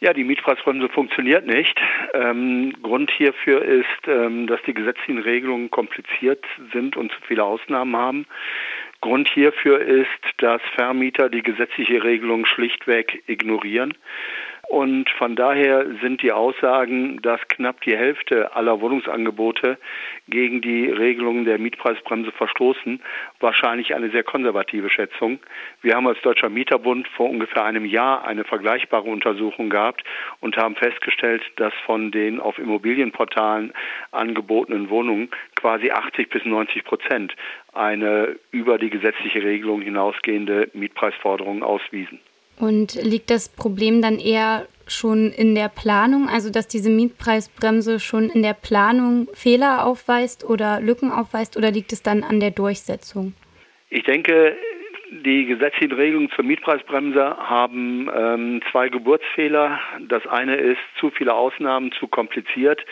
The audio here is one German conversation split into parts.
Ja, die Mietpreisbremse funktioniert nicht. Ähm, Grund hierfür ist, ähm, dass die gesetzlichen Regelungen kompliziert sind und zu viele Ausnahmen haben. Grund hierfür ist, dass Vermieter die gesetzliche Regelung schlichtweg ignorieren. Und von daher sind die Aussagen, dass knapp die Hälfte aller Wohnungsangebote gegen die Regelungen der Mietpreisbremse verstoßen, wahrscheinlich eine sehr konservative Schätzung. Wir haben als Deutscher Mieterbund vor ungefähr einem Jahr eine vergleichbare Untersuchung gehabt und haben festgestellt, dass von den auf Immobilienportalen angebotenen Wohnungen quasi 80 bis 90 Prozent eine über die gesetzliche Regelung hinausgehende Mietpreisforderung auswiesen. Und liegt das Problem dann eher schon in der Planung, also dass diese Mietpreisbremse schon in der Planung Fehler aufweist oder Lücken aufweist, oder liegt es dann an der Durchsetzung? Ich denke, die gesetzlichen Regelungen zur Mietpreisbremse haben ähm, zwei Geburtsfehler. Das eine ist zu viele Ausnahmen, zu kompliziert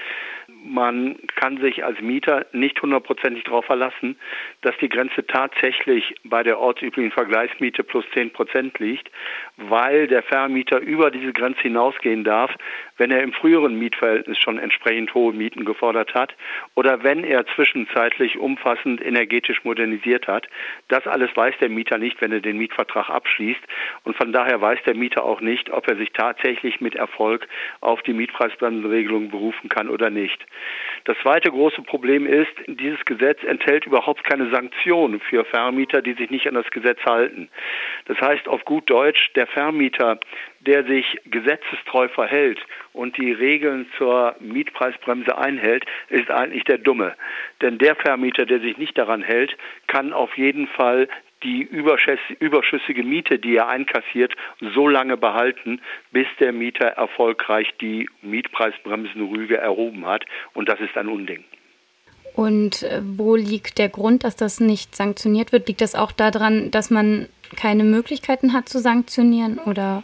man kann sich als Mieter nicht hundertprozentig darauf verlassen, dass die Grenze tatsächlich bei der ortsüblichen Vergleichsmiete plus 10 Prozent liegt, weil der Vermieter über diese Grenze hinausgehen darf, wenn er im früheren Mietverhältnis schon entsprechend hohe Mieten gefordert hat oder wenn er zwischenzeitlich umfassend energetisch modernisiert hat. Das alles weiß der Mieter nicht, wenn er den Mietvertrag abschließt und von daher weiß der Mieter auch nicht, ob er sich tatsächlich mit Erfolg auf die Mietpreisbremsenregelung berufen kann oder nicht. Das zweite große Problem ist, dieses Gesetz enthält überhaupt keine Sanktionen für Vermieter, die sich nicht an das Gesetz halten. Das heißt auf gut Deutsch, der Vermieter, der sich gesetzestreu verhält und die Regeln zur Mietpreisbremse einhält, ist eigentlich der Dumme. Denn der Vermieter, der sich nicht daran hält, kann auf jeden Fall die überschüssige Miete, die er einkassiert, so lange behalten, bis der Mieter erfolgreich die Mietpreisbremsenrüge erhoben hat. Und das ist ein Unding. Und äh, wo liegt der Grund, dass das nicht sanktioniert wird? Liegt das auch daran, dass man keine Möglichkeiten hat zu sanktionieren oder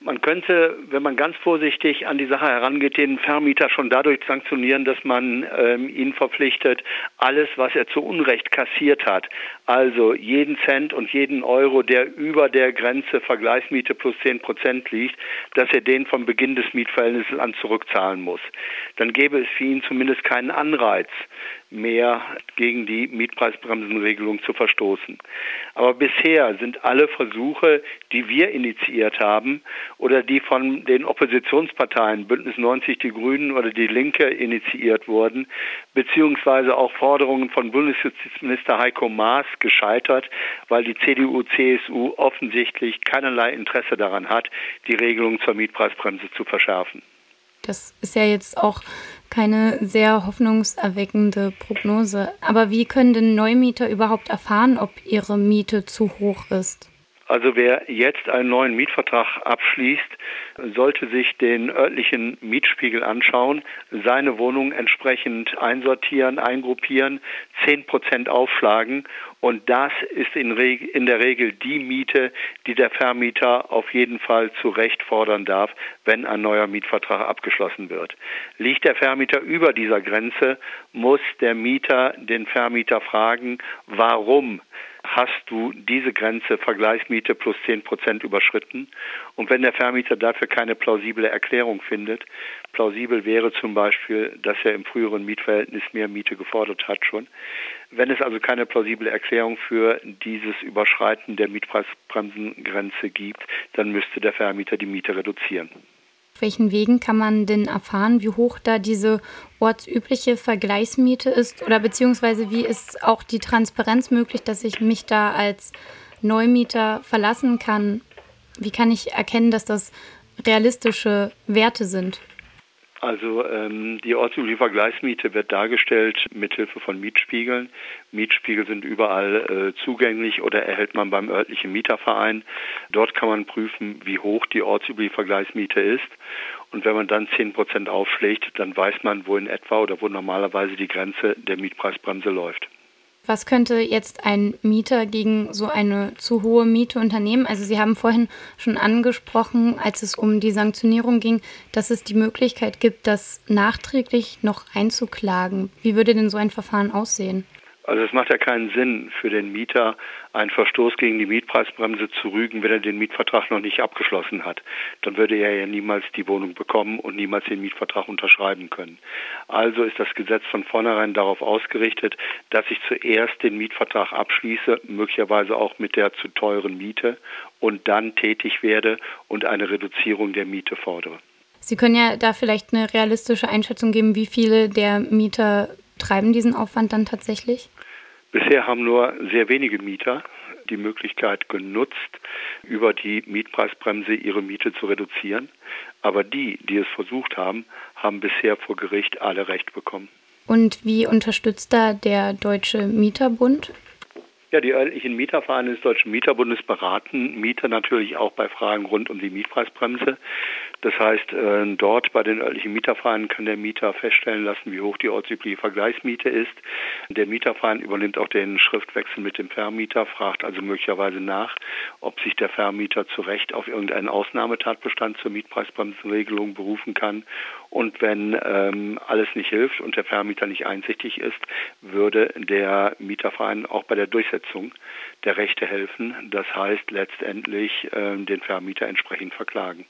man könnte, wenn man ganz vorsichtig an die Sache herangeht, den Vermieter schon dadurch sanktionieren, dass man ähm, ihn verpflichtet, alles, was er zu Unrecht kassiert hat, also jeden Cent und jeden Euro, der über der Grenze Vergleichsmiete plus 10 Prozent liegt, dass er den vom Beginn des Mietverhältnisses an zurückzahlen muss. Dann gäbe es für ihn zumindest keinen Anreiz, mehr gegen die Mietpreisbremsenregelung zu verstoßen. Aber bisher sind alle Versuche, die wir initiiert haben oder die von den Oppositionsparteien Bündnis 90 Die Grünen oder die Linke initiiert wurden, beziehungsweise auch Forderungen von Bundesjustizminister Heiko Maas gescheitert, weil die CDU, CSU offensichtlich keinerlei Interesse daran hat, die Regelung zur Mietpreisbremse zu verschärfen. Das ist ja jetzt auch keine sehr hoffnungserweckende Prognose. Aber wie können denn Neumieter überhaupt erfahren, ob ihre Miete zu hoch ist? Also wer jetzt einen neuen Mietvertrag abschließt, sollte sich den örtlichen Mietspiegel anschauen, seine Wohnung entsprechend einsortieren, eingruppieren, zehn Prozent aufschlagen und das ist in, in, der Regel die Miete, die der Vermieter auf jeden Fall zu Recht fordern darf, wenn ein neuer Mietvertrag abgeschlossen wird. Liegt der Vermieter über dieser Grenze, muss der Mieter den Vermieter fragen, warum hast du diese Grenze Vergleichsmiete plus 10 Prozent überschritten. Und wenn der Vermieter dafür keine plausible Erklärung findet, plausibel wäre zum Beispiel, dass er im früheren Mietverhältnis mehr Miete gefordert hat schon. Wenn es also keine plausible Erklärung für dieses Überschreiten der Mietpreisbremsengrenze gibt, dann müsste der Vermieter die Miete reduzieren. Auf welchen Wegen kann man denn erfahren, wie hoch da diese ortsübliche Vergleichsmiete ist? Oder beziehungsweise wie ist auch die Transparenz möglich, dass ich mich da als Neumieter verlassen kann? Wie kann ich erkennen, dass das realistische Werte sind? Also ähm, die ortsübliche Vergleichsmiete wird dargestellt mit Hilfe von Mietspiegeln. Mietspiegel sind überall äh, zugänglich oder erhält man beim örtlichen Mieterverein. Dort kann man prüfen, wie hoch die ortsübliche Vergleichsmiete ist. Und wenn man dann 10 Prozent aufschlägt, dann weiß man, wo in etwa oder wo normalerweise die Grenze der Mietpreisbremse läuft. Was könnte jetzt ein Mieter gegen so eine zu hohe Miete unternehmen? Also Sie haben vorhin schon angesprochen, als es um die Sanktionierung ging, dass es die Möglichkeit gibt, das nachträglich noch einzuklagen. Wie würde denn so ein Verfahren aussehen? Also es macht ja keinen Sinn für den Mieter, einen Verstoß gegen die Mietpreisbremse zu rügen, wenn er den Mietvertrag noch nicht abgeschlossen hat. Dann würde er ja niemals die Wohnung bekommen und niemals den Mietvertrag unterschreiben können. Also ist das Gesetz von vornherein darauf ausgerichtet, dass ich zuerst den Mietvertrag abschließe, möglicherweise auch mit der zu teuren Miete und dann tätig werde und eine Reduzierung der Miete fordere. Sie können ja da vielleicht eine realistische Einschätzung geben, wie viele der Mieter treiben diesen Aufwand dann tatsächlich? Bisher haben nur sehr wenige Mieter die Möglichkeit genutzt, über die Mietpreisbremse ihre Miete zu reduzieren. Aber die, die es versucht haben, haben bisher vor Gericht alle Recht bekommen. Und wie unterstützt da der Deutsche Mieterbund? Ja, die örtlichen Mietervereine des Deutschen Mieterbundes beraten Mieter natürlich auch bei Fragen rund um die Mietpreisbremse. Das heißt, äh, dort bei den örtlichen Mietervereinen kann der Mieter feststellen lassen, wie hoch die ortsübliche Vergleichsmiete ist. Der Mieterverein übernimmt auch den Schriftwechsel mit dem Vermieter, fragt also möglicherweise nach, ob sich der Vermieter zu Recht auf irgendeinen Ausnahmetatbestand zur Mietpreisbremsenregelung berufen kann. Und wenn ähm, alles nicht hilft und der Vermieter nicht einsichtig ist, würde der Mieterverein auch bei der Durchsetzung der Rechte helfen. Das heißt letztendlich äh, den Vermieter entsprechend verklagen.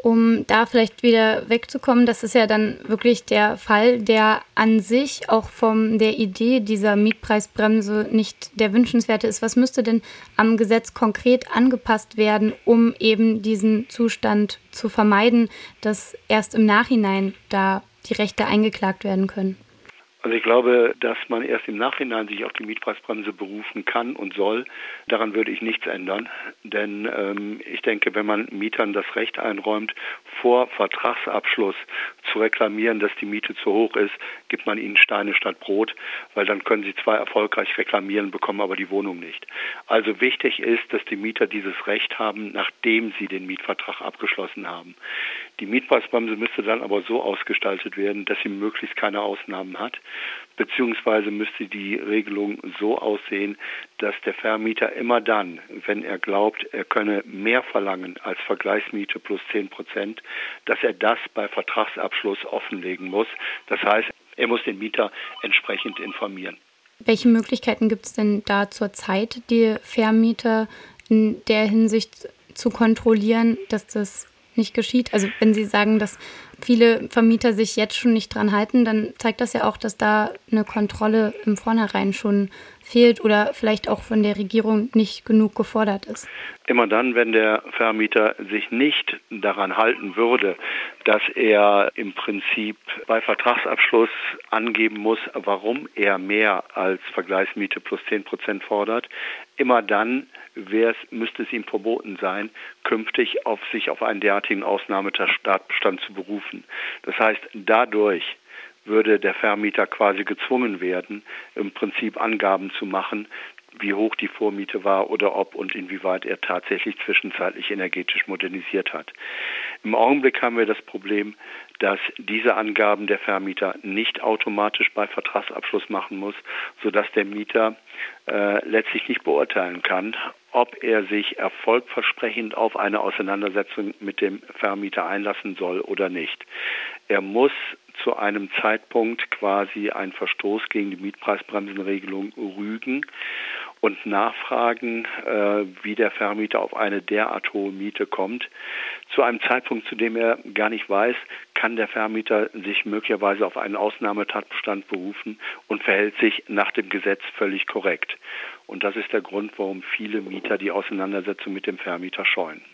Um da vielleicht wieder wegzukommen, das ist ja dann wirklich der Fall, der an sich auch von der Idee dieser Mietpreisbremse nicht der wünschenswerte ist. Was müsste denn am Gesetz konkret angepasst werden, um eben diesen Zustand zu vermeiden, dass erst im Nachhinein da die Rechte eingeklagt werden können? Also ich glaube, dass man erst im Nachhinein sich auf die Mietpreisbremse berufen kann und soll. Daran würde ich nichts ändern. Denn ähm, ich denke, wenn man Mietern das Recht einräumt, vor Vertragsabschluss zu reklamieren, dass die Miete zu hoch ist, gibt man ihnen Steine statt Brot, weil dann können sie zwar erfolgreich reklamieren, bekommen aber die Wohnung nicht. Also wichtig ist, dass die Mieter dieses Recht haben, nachdem sie den Mietvertrag abgeschlossen haben. Die Mietpreisbremse müsste dann aber so ausgestaltet werden, dass sie möglichst keine Ausnahmen hat beziehungsweise müsste die Regelung so aussehen, dass der Vermieter immer dann, wenn er glaubt, er könne mehr verlangen als Vergleichsmiete plus 10 Prozent, dass er das bei Vertragsabschluss offenlegen muss. Das heißt, er muss den Mieter entsprechend informieren. Welche Möglichkeiten gibt es denn da zurzeit, die Vermieter in der Hinsicht zu kontrollieren, dass das nicht geschieht? Also wenn Sie sagen, dass viele Vermieter sich jetzt schon nicht dran halten, dann zeigt das ja auch, dass da eine Kontrolle im Vornherein schon fehlt oder vielleicht auch von der Regierung nicht genug gefordert ist. Immer dann, wenn der Vermieter sich nicht daran halten würde, dass er im Prinzip bei Vertragsabschluss angeben muss, warum er mehr als Vergleichsmiete plus 10 Prozent fordert, immer dann müsste es ihm verboten sein, künftig auf sich auf einen derartigen Ausnahmetatbestand zu berufen. Das heißt, dadurch würde der Vermieter quasi gezwungen werden, im Prinzip Angaben zu machen, wie hoch die Vormiete war oder ob und inwieweit er tatsächlich zwischenzeitlich energetisch modernisiert hat. Im Augenblick haben wir das Problem, dass diese Angaben der Vermieter nicht automatisch bei Vertragsabschluss machen muss, sodass der Mieter äh, letztlich nicht beurteilen kann, ob er sich erfolgversprechend auf eine Auseinandersetzung mit dem Vermieter einlassen soll oder nicht. Er muss zu einem Zeitpunkt quasi einen Verstoß gegen die Mietpreisbremsenregelung rügen und nachfragen, äh, wie der Vermieter auf eine derart hohe Miete kommt. Zu einem Zeitpunkt, zu dem er gar nicht weiß, kann der Vermieter sich möglicherweise auf einen Ausnahmetatbestand berufen und verhält sich nach dem Gesetz völlig korrekt. Und das ist der Grund, warum viele Mieter die Auseinandersetzung mit dem Vermieter scheuen.